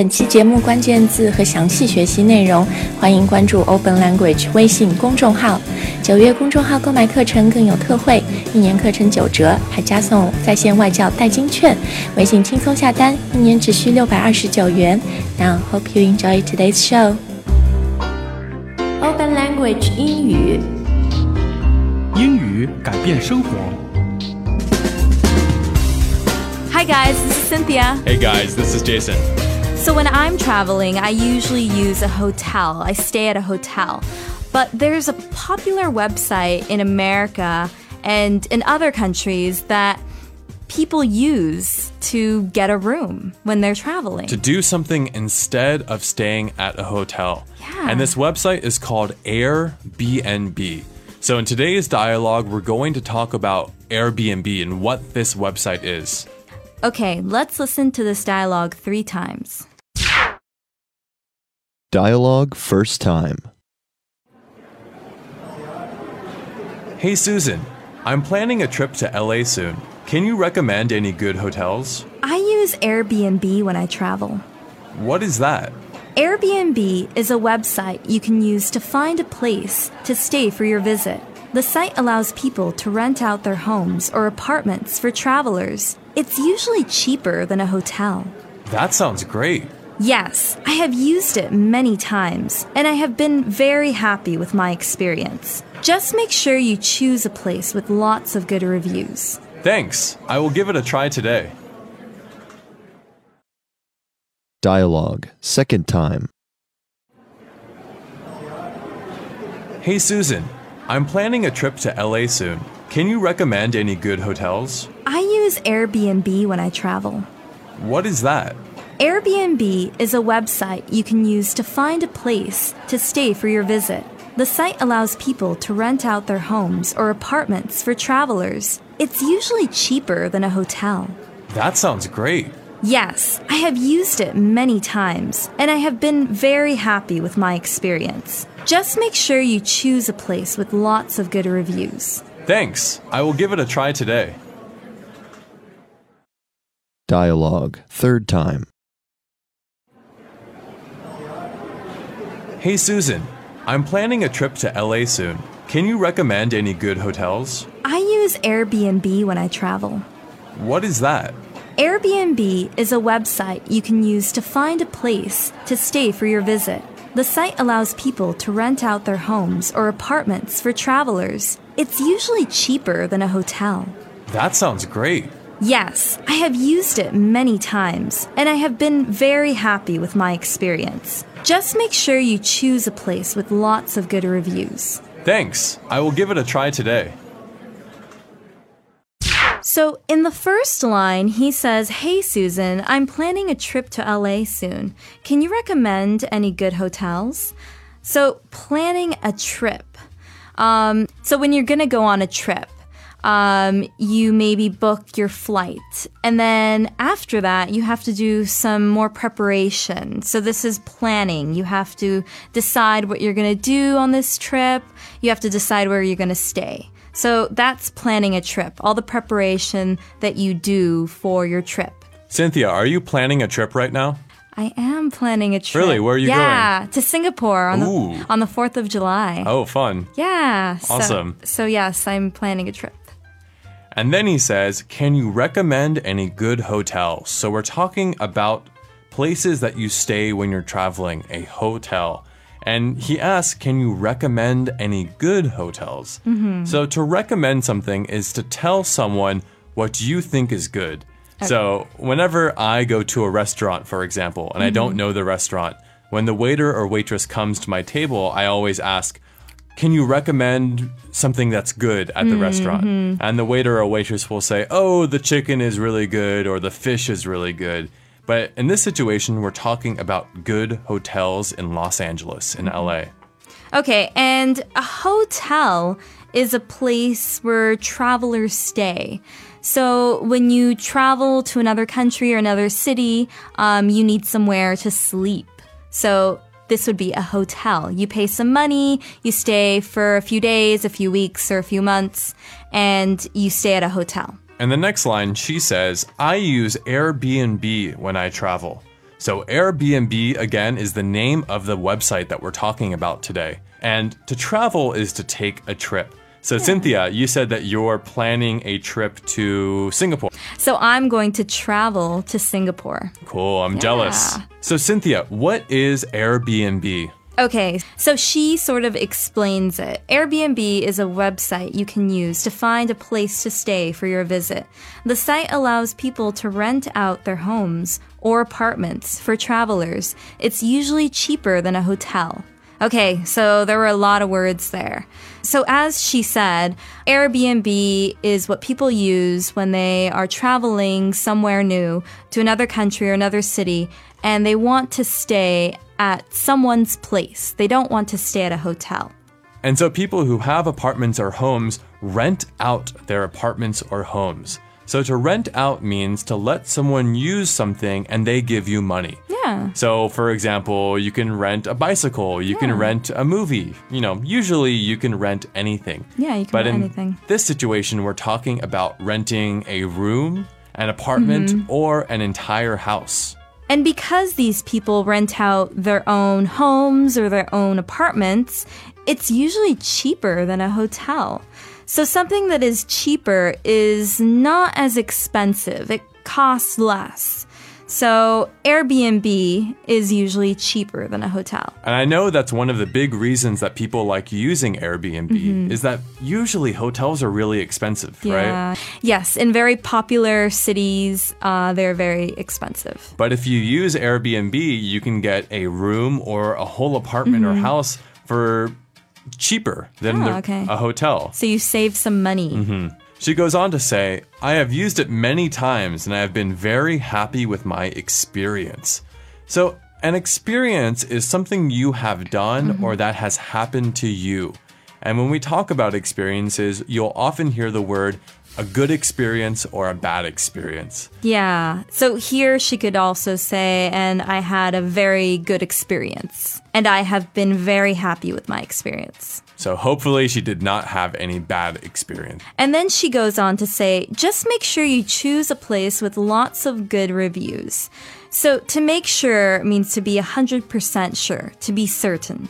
本期节目关键字和详细学习内容，欢迎关注 Open Language 微信公众号。九月公众号购买课程更有特惠，一年课程九折，还加送在线外教代金券。微信轻松下单，一年只需六百二十九元。Now hope you enjoy today's show. Open Language 英语，英语改变生活。Hi guys, this is Cynthia. Hey guys, this is Jason. So when I'm traveling, I usually use a hotel. I stay at a hotel. But there's a popular website in America and in other countries that people use to get a room when they're traveling. To do something instead of staying at a hotel. Yeah. And this website is called Airbnb. So in today's dialogue, we're going to talk about Airbnb and what this website is. Okay, let's listen to this dialogue three times. Dialogue first time. Hey Susan, I'm planning a trip to LA soon. Can you recommend any good hotels? I use Airbnb when I travel. What is that? Airbnb is a website you can use to find a place to stay for your visit. The site allows people to rent out their homes or apartments for travelers. It's usually cheaper than a hotel. That sounds great. Yes, I have used it many times, and I have been very happy with my experience. Just make sure you choose a place with lots of good reviews. Thanks. I will give it a try today. Dialogue second time. Hey Susan, I'm planning a trip to LA soon. Can you recommend any good hotels? I use Airbnb when I travel. What is that? Airbnb is a website you can use to find a place to stay for your visit. The site allows people to rent out their homes or apartments for travelers. It's usually cheaper than a hotel. That sounds great. Yes, I have used it many times, and I have been very happy with my experience. Just make sure you choose a place with lots of good reviews. Thanks. I will give it a try today. Dialogue third time. Hey Susan, I'm planning a trip to LA soon. Can you recommend any good hotels? I use Airbnb when I travel. What is that? Airbnb is a website you can use to find a place to stay for your visit. The site allows people to rent out their homes or apartments for travelers. It's usually cheaper than a hotel. That sounds great. Yes, I have used it many times, and I have been very happy with my experience. Just make sure you choose a place with lots of good reviews. Thanks. I will give it a try today. So, in the first line, he says, Hey Susan, I'm planning a trip to LA soon. Can you recommend any good hotels? So, planning a trip. Um, so, when you're going to go on a trip, um, you maybe book your flight. And then after that, you have to do some more preparation. So, this is planning. You have to decide what you're going to do on this trip, you have to decide where you're going to stay. So that's planning a trip, all the preparation that you do for your trip. Cynthia, are you planning a trip right now? I am planning a trip. Really? Where are you going? yeah, to Singapore on Ooh. the on the 4th of July. Oh, fun. Yeah. so- Awesome. So, yes, I'm planning a trip. And then he says, Can you recommend any good hotels? So we're talking about places that you stay when you're traveling, a hotel. And he asks, Can you recommend any good hotels? Mm-hmm. So to recommend something is to tell someone what you think is good. So whenever I go to a restaurant, for example, and I don't mm-hmm. know the restaurant, when the waiter or waitress comes to my table, I always ask, can you recommend something that's good at the restaurant? And the waiter or waitress will say, oh, the chicken is really good or the fish is really good. But in this situation, we're talking about good hotels in Los Angeles, in LA. Okay, and a hotel is a place where travelers stay. So when you travel to another country or another city, um, you need somewhere to sleep. So this would be a hotel. You pay some money, you stay for a few days, a few weeks, or a few months, and you stay at a hotel. And the next line, she says, I use Airbnb when I travel. So, Airbnb, again, is the name of the website that we're talking about today. And to travel is to take a trip. So, Cynthia, you said that you're planning a trip to Singapore. So I'm going to travel to Singapore. Cool, I'm jealous. So, Cynthia, what is Airbnb? Okay, so she sort of explains it. Airbnb is a website you can use to find a place to stay for your visit. The site allows people to rent out their homes or apartments for travelers. It's usually cheaper than a hotel. Okay, so there were a lot of words there. So, as she said, Airbnb is what people use when they are traveling somewhere new to another country or another city and they want to stay at someone's place. They don't want to stay at a hotel. And so, people who have apartments or homes rent out their apartments or homes. So, to rent out means to let someone use something and they give you money. Yeah. So, for example, you can rent a bicycle, you can rent a movie. You know, usually you can rent anything. Yeah, you can but rent in anything. this situation, we're talking about renting a room, an apartment, Mm-hmm. or an entire house. And because these people rent out their own homes or their own apartments, it's usually cheaper than a hotel. So something that is cheaper is not as expensive. It costs less. So Airbnb is usually cheaper than a hotel. And I know that's one of the big reasons that people like using Airbnb Mm-hmm. is that usually hotels are really expensive, right? Yeah. Yes, in very popular cities, uh, they're very expensive. But if you use Airbnb, you can get a room or a whole apartment or house for cheaper than Mm-hmm. Oh, the- okay. a hotel. So you save some money. She goes on to say, I have used it many times and I have been very happy with my experience. So, an experience is something you have done mm-hmm. or that has happened to you. And when we talk about experiences, you'll often hear the word a good experience or a bad experience. Yeah. So here she could also say, and I had a very good experience. And I have been very happy with my experience. So, hopefully, she did not have any bad experience. And then she goes on to say, just make sure you choose a place with lots of good reviews. So to make sure means to be 100% sure, to be certain.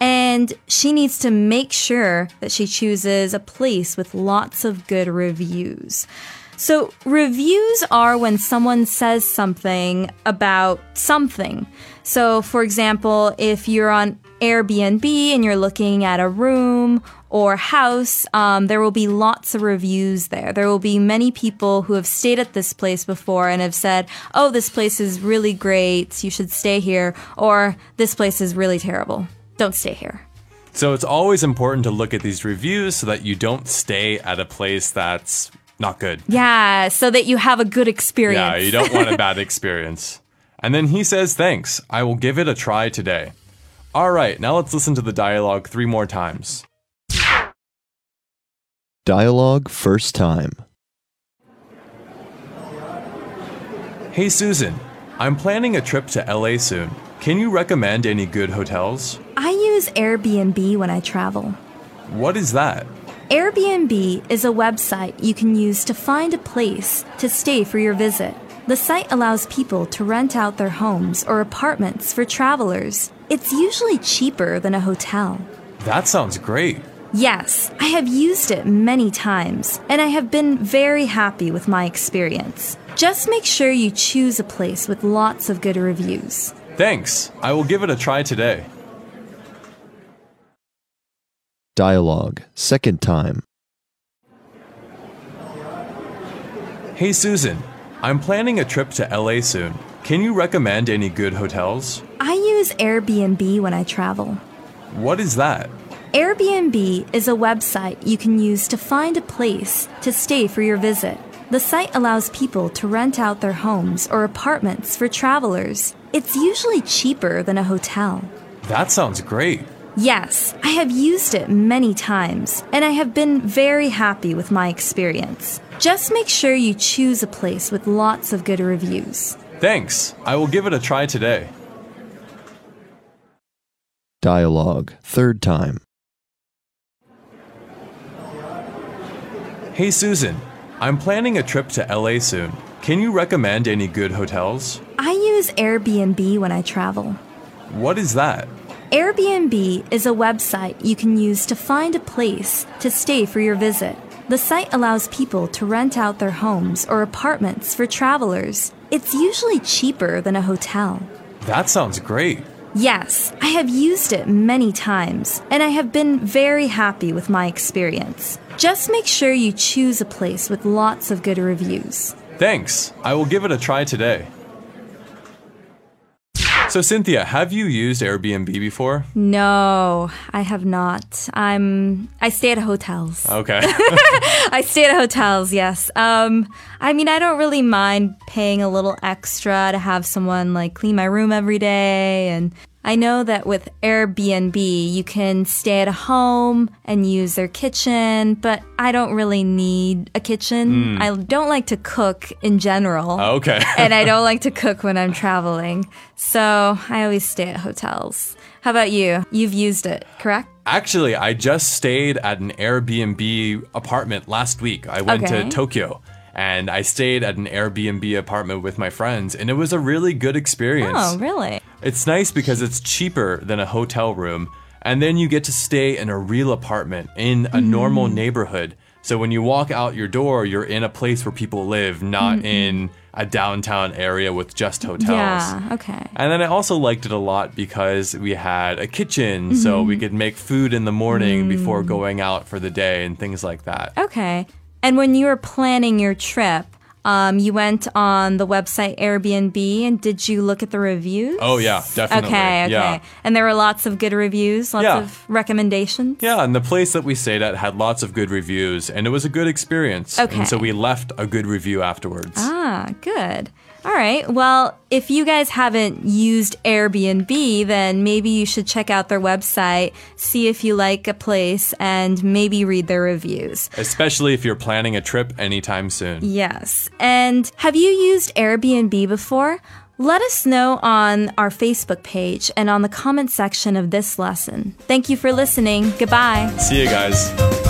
And she needs to make sure that she chooses a place with lots of good reviews. So, reviews are when someone says something about something. So, for example, if you're on Airbnb and you're looking at a room or house, um, there will be lots of reviews there. There will be many people who have stayed at this place before and have said, oh, this place is really great, you should stay here, or this place is really terrible, don't stay here. So, it's always important to look at these reviews so that you don't stay at a place that's not good. Yeah, so that you have a good experience. Yeah, you don't want a bad experience. And then he says, Thanks, I will give it a try today. All right, now let's listen to the dialogue three more times. Dialogue first time. Hey, Susan, I'm planning a trip to LA soon. Can you recommend any good hotels? I use Airbnb when I travel. What is that? Airbnb is a website you can use to find a place to stay for your visit. The site allows people to rent out their homes or apartments for travelers. It's usually cheaper than a hotel. That sounds great. Yes, I have used it many times, and I have been very happy with my experience. Just make sure you choose a place with lots of good reviews. Thanks, I will give it a try today. Dialogue second time. Hey, Susan, I'm planning a trip to LA soon. Can you recommend any good hotels? I use Airbnb when I travel. What is that? Airbnb is a website you can use to find a place to stay for your visit. The site allows people to rent out their homes or apartments for travelers. It's usually cheaper than a hotel. That sounds great. Yes, I have used it many times, and I have been very happy with my experience. Just make sure you choose a place with lots of good reviews. Thanks, I will give it a try today. Dialogue third time. Hey, Susan, I'm planning a trip to LA soon. Can you recommend any good hotels? I use Airbnb when I travel. What is that? Airbnb is a website you can use to find a place to stay for your visit. The site allows people to rent out their homes or apartments for travelers. It's usually cheaper than a hotel. That sounds great. Yes, I have used it many times, and I have been very happy with my experience. Just make sure you choose a place with lots of good reviews. Thanks. I will give it a try today. So, Cynthia, have you used Airbnb before? No, I have not. I'm I stay at hotels. Okay. I stay at hotels, yes. Um I mean, I don't really mind paying a little extra to have someone like clean my room every day and I know that with Airbnb, you can stay at a home and use their kitchen, but I don't really need a kitchen. Hmm. I don't like to cook in general. Ah, okay. and I don't like to cook when I'm traveling. So I always stay at hotels. How about you? You've used it, correct? Actually, I just stayed at an Airbnb apartment last week. I went Okay. to Tokyo and I stayed at an Airbnb apartment with my friends, and it was a really good experience. Oh, really? It's nice because it's cheaper than a hotel room, and then you get to stay in a real apartment in a normal Mm-hmm. neighborhood. So when you walk out your door, you're in a place where people live, not in a downtown area with just hotels. Mm-hmm. Yeah, okay. And then I also liked it a lot because we had a kitchen, so Mm-hmm. we could make food in the morning before Mm. going out for the day and things like that. Okay. And when you were planning your trip, um, you went on the website Airbnb and did you look at the reviews? Oh, yeah, definitely. Okay, okay. Yeah. And there were lots of good reviews, lots Yeah. of recommendations? Yeah, and the place that we stayed at had lots of good reviews, and it was a good experience. Okay. And so we left a good review afterwards. Ah, good. All right. Well, if you guys haven't used Airbnb, then maybe you should check out their website, see if you like a place, and maybe read their reviews. Especially if you're planning a trip anytime soon. Yes. And have you used Airbnb before? Let us know on our Facebook page and on the comment section of this lesson. Thank you for listening. Goodbye. See you guys.